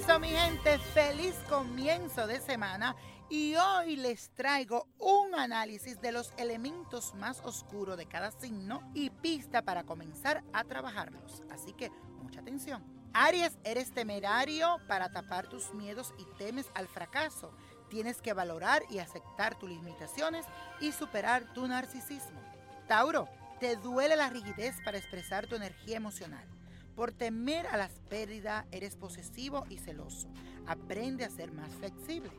Eso, mi gente, feliz comienzo de semana y hoy les traigo un análisis de los elementos más oscuros de cada signo y pista para comenzar a trabajarlos. Así que mucha atención. Aries, eres temerario para tapar tus miedos y temes al fracaso. Tienes que valorar y aceptar tus limitaciones y superar tu narcisismo. Tauro, te duele la rigidez para expresar tu energía emocional. Por temer a las pérdidas, eres posesivo y celoso. Aprende a ser más flexible.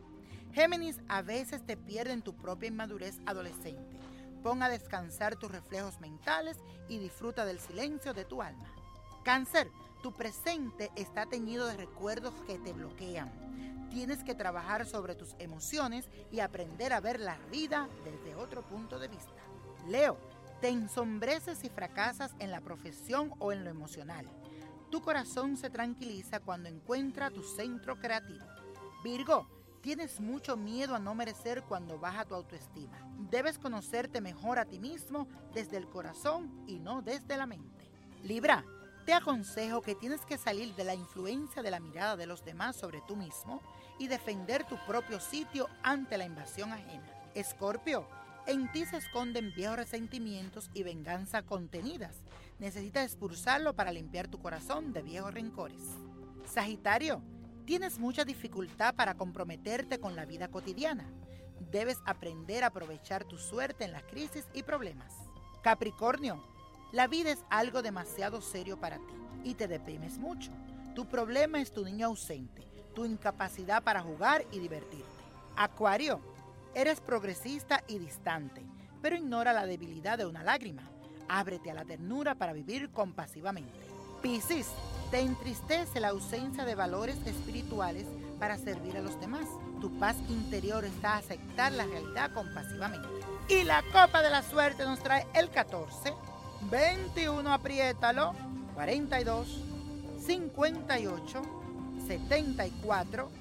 Géminis, a veces te pierden tu propia inmadurez adolescente. Pon a descansar tus reflejos mentales y disfruta del silencio de tu alma. Cáncer, tu presente está teñido de recuerdos que te bloquean. Tienes que trabajar sobre tus emociones y aprender a ver la vida desde otro punto de vista. Leo, te ensombreces y fracasas en la profesión o en lo emocional. Tu corazón se tranquiliza cuando encuentra tu centro creativo. Virgo, tienes mucho miedo a no merecer cuando baja tu autoestima. Debes conocerte mejor a ti mismo desde el corazón y no desde la mente. Libra, te aconsejo que tienes que salir de la influencia de la mirada de los demás sobre tú mismo y defender tu propio sitio ante la invasión ajena. Escorpio, en ti se esconden viejos resentimientos y venganza contenidas. Necesitas expulsarlo para limpiar tu corazón de viejos rencores. Sagitario, tienes mucha dificultad para comprometerte con la vida cotidiana. Debes aprender a aprovechar tu suerte en las crisis y problemas. Capricornio, la vida es algo demasiado serio para ti y te deprimes mucho. Tu problema es tu niño ausente, tu incapacidad para jugar y divertirte. Acuario, Eres progresista y distante, pero ignora la debilidad de una lágrima. Ábrete a la ternura para vivir compasivamente. Piscis, te entristece la ausencia de valores espirituales para servir a los demás. Tu paz interior está a aceptar la realidad compasivamente. Y la copa de la suerte nos trae el 14, 21, apriétalo, 42, 58, 74,